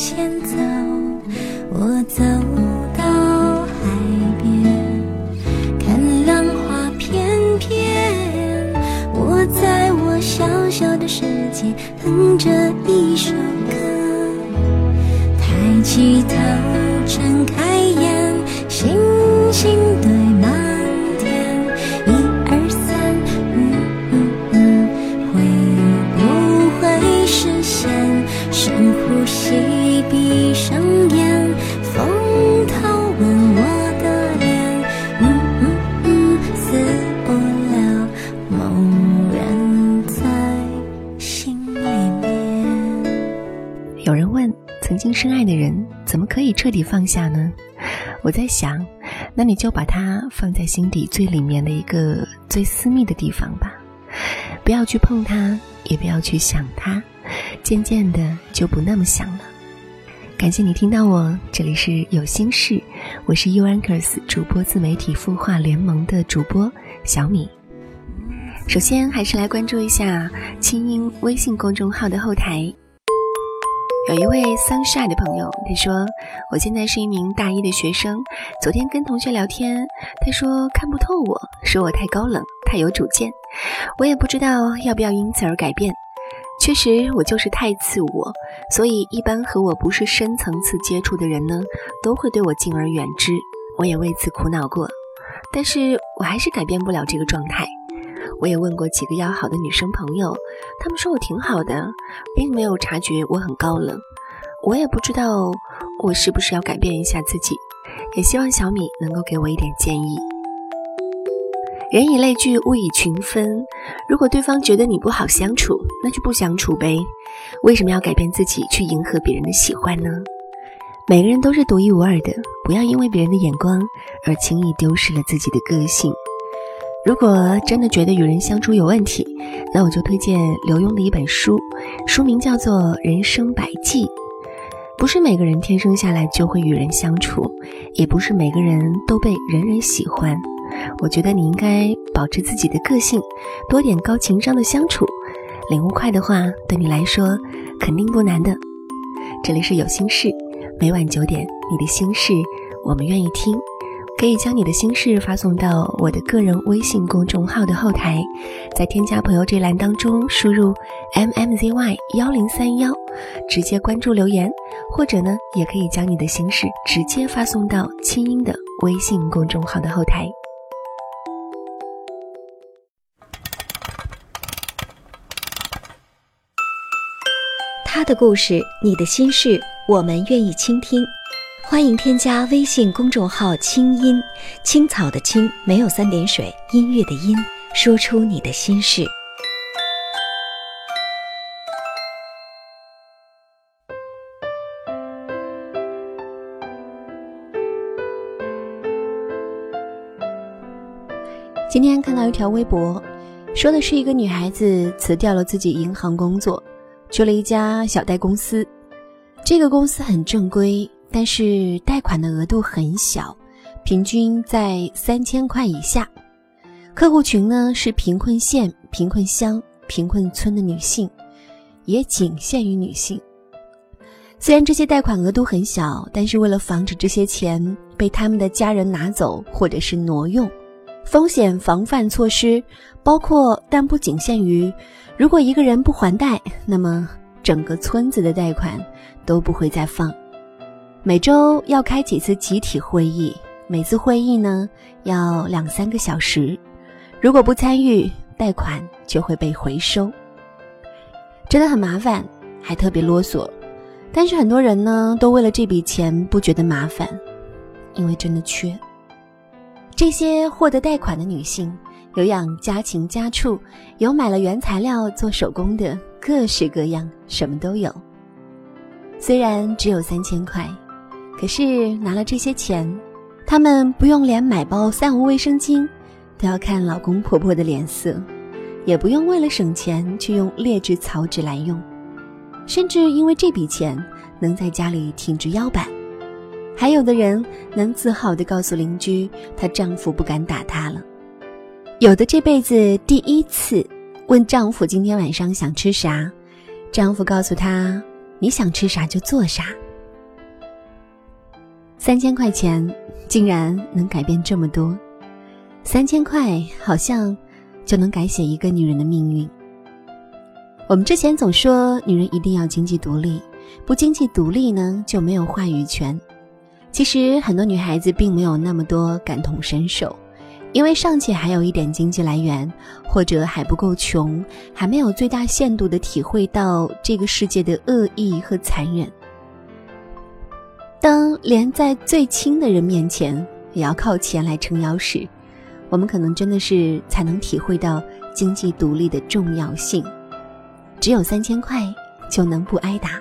向彻底放下呢？我在想，那你就把它放在心底最里面的一个最私密的地方吧，不要去碰它，也不要去想它，渐渐的就不那么想了。感谢你听到我，这里是有心事，我是 U Anchors 主播自媒体孵化联盟的主播小米。首先还是来关注一下清音微信公众号的后台。有一位 sunshine 的朋友，他说：“我现在是一名大一的学生，昨天跟同学聊天，他说看不透我，说我太高冷，太有主见。我也不知道要不要因此而改变。确实，我就是太自我，所以一般和我不是深层次接触的人呢，都会对我敬而远之。我也为此苦恼过，但是我还是改变不了这个状态。我也问过几个要好的女生朋友，她们说我挺好的，并没有察觉我很高冷。我也不知道我是不是要改变一下自己，也希望小米能够给我一点建议。人以类聚，物以群分。如果对方觉得你不好相处，那就不相处呗。为什么要改变自己去迎合别人的喜欢呢？每个人都是独一无二的，不要因为别人的眼光而轻易丢失了自己的个性。如果真的觉得与人相处有问题，那我就推荐刘墉的一本书，书名叫做《人生百计》。不是每个人天生下来就会与人相处，也不是每个人都被人人喜欢。我觉得你应该保持自己的个性，多点高情商的相处。领悟快的话，对你来说肯定不难的。这里是有心事，每晚九点，你的心事我们愿意听。可以将你的心事发送到我的个人微信公众号的后台，在添加朋友这栏当中输入 m m z y 幺零三幺，直接关注留言，或者呢，也可以将你的心事直接发送到清音的微信公众号的后台。他的故事，你的心事，我们愿意倾听。欢迎添加微信公众号“清音青草”的青，没有三点水，音乐的音，说出你的心事。今天看到一条微博，说的是一个女孩子辞掉了自己银行工作，去了一家小贷公司。这个公司很正规，但是贷款的额度很小，平均在三千块以下。客户群呢是贫困县、贫困乡、贫困村的女性，也仅限于女性。虽然这些贷款额度很小，但是为了防止这些钱被他们的家人拿走或者是挪用。风险防范措施包括，但不仅限于：如果一个人不还贷，那么整个村子的贷款都不会再放。每周要开几次集体会议，每次会议呢要两三个小时。如果不参与，贷款就会被回收。真的很麻烦，还特别啰嗦。但是很多人呢，都为了这笔钱不觉得麻烦，因为真的缺。这些获得贷款的女性有养家禽家畜，有买了原材料做手工的，各式各样，什么都有。虽然只有三千块，可是拿了这些钱，他们不用连买包三无卫生巾都要看老公婆婆的脸色，也不用为了省钱去用劣质草纸来用，甚至因为这笔钱能在家里挺直腰板。还有的人能自豪地告诉邻居，她丈夫不敢打她了。有的这辈子第一次问丈夫今天晚上想吃啥，丈夫告诉她：“你想吃啥就做啥。”三千块钱竟然能改变这么多，三千块好像就能改写一个女人的命运。我们之前总说女人一定要经济独立，不经济独立呢就没有话语权。其实很多女孩子并没有那么多感同身受，因为尚且还有一点经济来源，或者还不够穷，还没有最大限度的体会到这个世界的恶意和残忍。连在最亲的人面前也要靠钱来撑腰时，我们可能真的是才能体会到经济独立的重要性。只有三千块就能不挨打，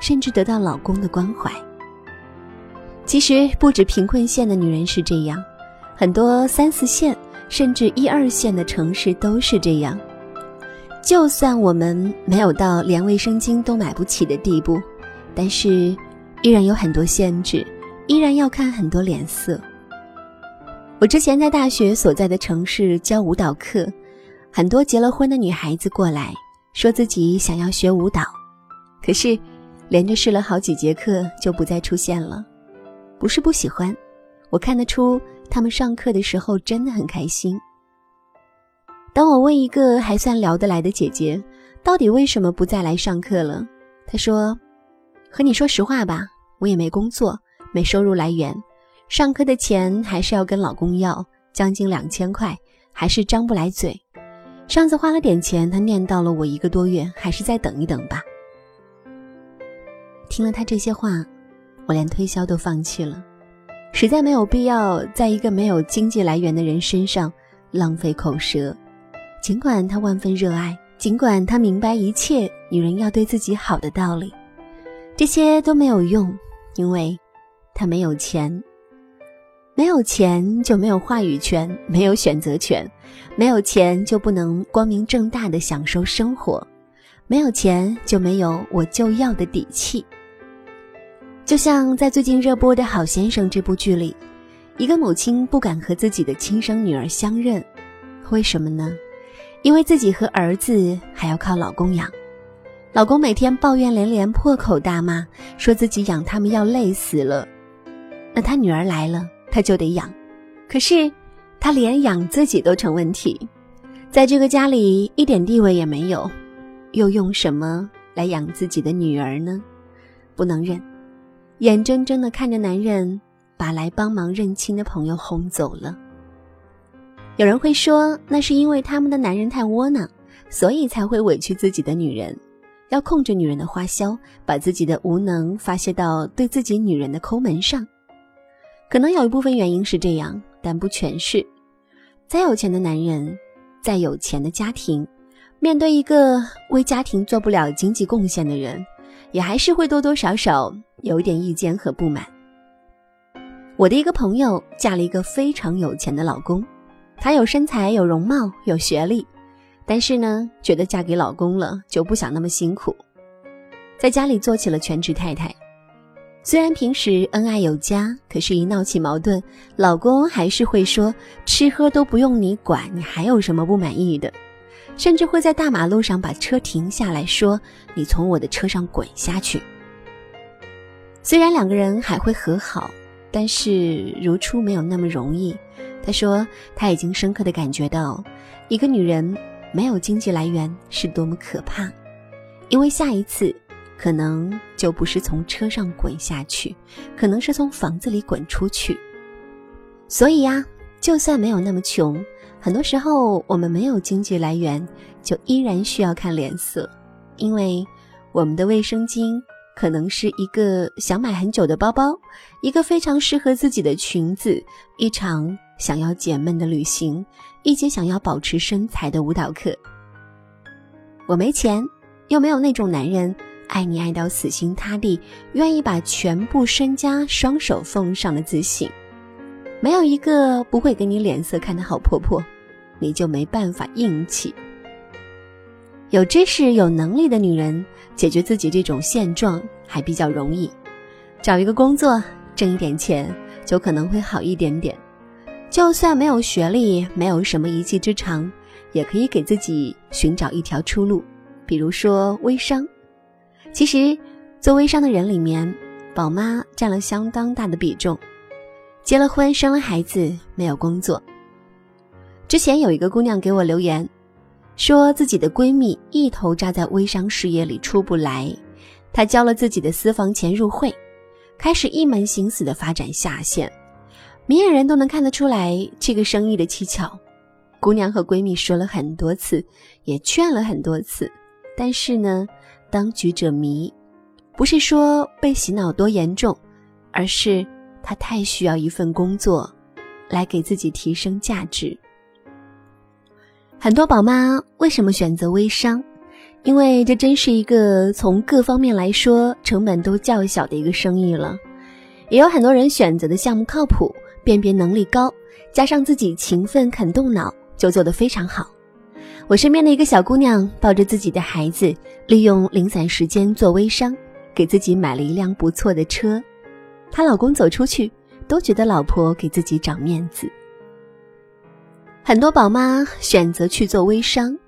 甚至得到老公的关怀。其实不止贫困县的女人是这样，很多三四线甚至一二线的城市都是这样。就算我们没有到连卫生巾都买不起的地步，但是依然有很多限制，依然要看很多脸色。我之前在大学所在的城市教舞蹈课，很多结了婚的女孩子过来说自己想要学舞蹈，可是连着试了好几节课就不再出现了。不是不喜欢，我看得出他们上课的时候真的很开心。当我问一个还算聊得来的姐姐，到底为什么不再来上课了？她说：“和你说实话吧，我也没工作，没收入来源，上课的钱还是要跟老公要，将近两千块，还是张不来嘴。上次花了点钱，他念叨了我一个多月，还是再等一等吧。”听了他这些话。我连推销都放弃了，实在没有必要在一个没有经济来源的人身上浪费口舌。尽管他万分热爱，尽管他明白一切女人要对自己好的道理，这些都没有用，因为他没有钱。没有钱就没有话语权，没有选择权；没有钱就不能光明正大的享受生活；没有钱就没有我就要的底气。就像在最近热播的《好先生》这部剧里，一个母亲不敢和自己的亲生女儿相认，为什么呢？因为自己和儿子还要靠老公养，老公每天抱怨连连，破口大骂，说自己养他们要累死了。那他女儿来了，他就得养，可是他连养自己都成问题，在这个家里一点地位也没有，又用什么来养自己的女儿呢？不能认。眼睁睁的看着男人把来帮忙认亲的朋友轰走了。有人会说，那是因为他们的男人太窝囊，所以才会委屈自己的女人，要控制女人的花销，把自己的无能发泄到对自己女人的抠门上。可能有一部分原因是这样，但不全是。再有钱的男人，再有钱的家庭，面对一个为家庭做不了经济贡献的人，也还是会多多少少。有一点意见和不满。我的一个朋友嫁了一个非常有钱的老公，他有身材、有容貌、有学历，但是呢，觉得嫁给老公了就不想那么辛苦，在家里做起了全职太太。虽然平时恩爱有加，可是，一闹起矛盾，老公还是会说吃喝都不用你管，你还有什么不满意的？甚至会在大马路上把车停下来说：“你从我的车上滚下去。”虽然两个人还会和好，但是如初没有那么容易。他说他已经深刻的感觉到，一个女人没有经济来源是多么可怕，因为下一次可能就不是从车上滚下去，可能是从房子里滚出去。所以呀，就算没有那么穷，很多时候我们没有经济来源，就依然需要看脸色，因为我们的卫生巾。可能是一个想买很久的包包，一个非常适合自己的裙子，一场想要解闷的旅行，一节想要保持身材的舞蹈课。我没钱，又没有那种男人爱你爱到死心塌地，愿意把全部身家双手奉上的自信，没有一个不会给你脸色看的好婆婆，你就没办法硬气。有知识、有能力的女人，解决自己这种现状还比较容易。找一个工作，挣一点钱，就可能会好一点点。就算没有学历，没有什么一技之长，也可以给自己寻找一条出路。比如说微商。其实，做微商的人里面，宝妈占了相当大的比重。结了婚，生了孩子，没有工作。之前有一个姑娘给我留言。说自己的闺蜜一头扎在微商事业里出不来，她交了自己的私房钱入会，开始一门心思的发展下线。明眼人都能看得出来这个生意的蹊跷。姑娘和闺蜜说了很多次，也劝了很多次，但是呢，当局者迷，不是说被洗脑多严重，而是她太需要一份工作，来给自己提升价值。很多宝妈为什么选择微商？因为这真是一个从各方面来说成本都较小的一个生意了。也有很多人选择的项目靠谱，辨别能力高，加上自己勤奋肯动脑，就做得非常好。我身边的一个小姑娘抱着自己的孩子，利用零散时间做微商，给自己买了一辆不错的车。她老公走出去都觉得老婆给自己长面子。很多宝妈选择去做微商，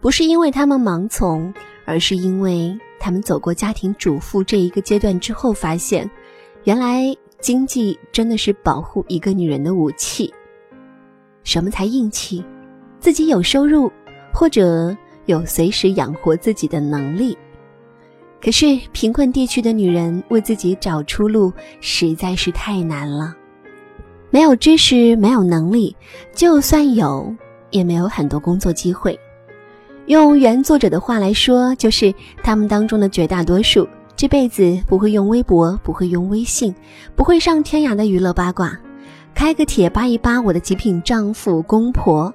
不是因为他们盲从，而是因为他们走过家庭主妇这一个阶段之后，发现，原来经济真的是保护一个女人的武器。什么才硬气？自己有收入，或者有随时养活自己的能力。可是贫困地区的女人为自己找出路实在是太难了。没有知识，没有能力，就算有，也没有很多工作机会。用原作者的话来说，就是他们当中的绝大多数这辈子不会用微博，不会用微信，不会上天涯的娱乐八卦，开个帖扒一扒我的极品丈夫公婆。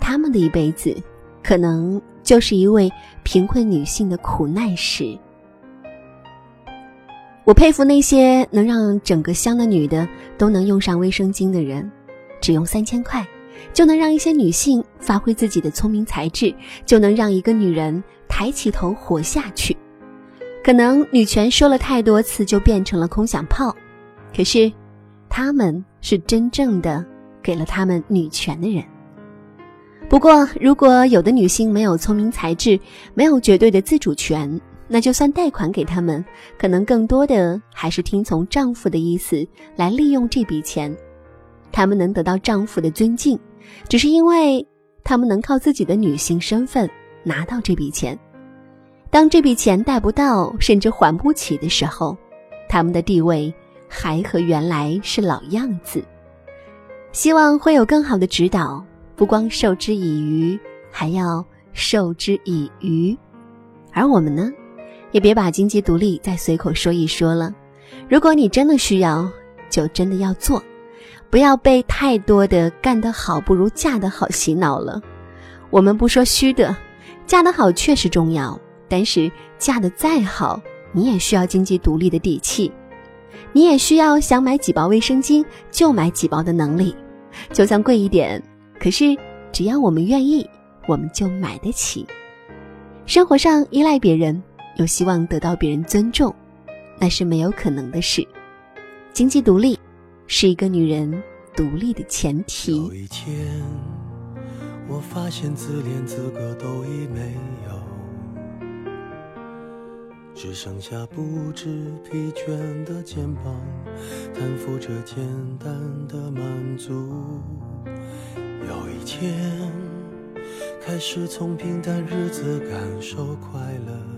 他们的一辈子，可能就是一位贫困女性的苦难史。我佩服那些能让整个乡的女的都能用上卫生巾的人，只用三千块，就能让一些女性发挥自己的聪明才智，就能让一个女人抬起头活下去。可能女权说了太多次就变成了空想炮，可是，他们是真正的给了他们女权的人。不过，如果有的女性没有聪明才智，没有绝对的自主权。那就算贷款给他们，可能更多的还是听从丈夫的意思来利用这笔钱。他们能得到丈夫的尊敬，只是因为他们能靠自己的女性身份拿到这笔钱。当这笔钱贷不到，甚至还不起的时候，他们的地位还和原来是老样子。希望会有更好的指导，不光授之以鱼，还要授之以渔。而我们呢？也别把经济独立再随口说一说了。如果你真的需要，就真的要做，不要被太多的“干得好不如嫁得好”洗脑了。我们不说虚的，嫁得好确实重要，但是嫁得再好，你也需要经济独立的底气，你也需要想买几包卫生巾就买几包的能力，就算贵一点，可是只要我们愿意，我们就买得起。生活上依赖别人。有希望得到别人尊重，那是没有可能的事。经济独立是一个女人独立的前提。有一天，我发现自怜资格都已没有，只剩下不知疲倦的肩膀，担负着简单的满足。有一天，开始从平淡日子感受快乐。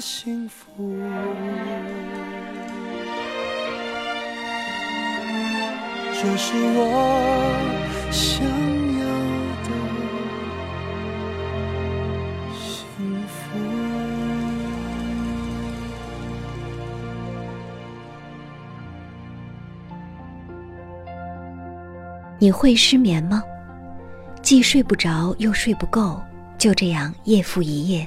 幸福，这是我想要的幸福。你会失眠吗？既睡不着，又睡不够。就这样夜复一夜，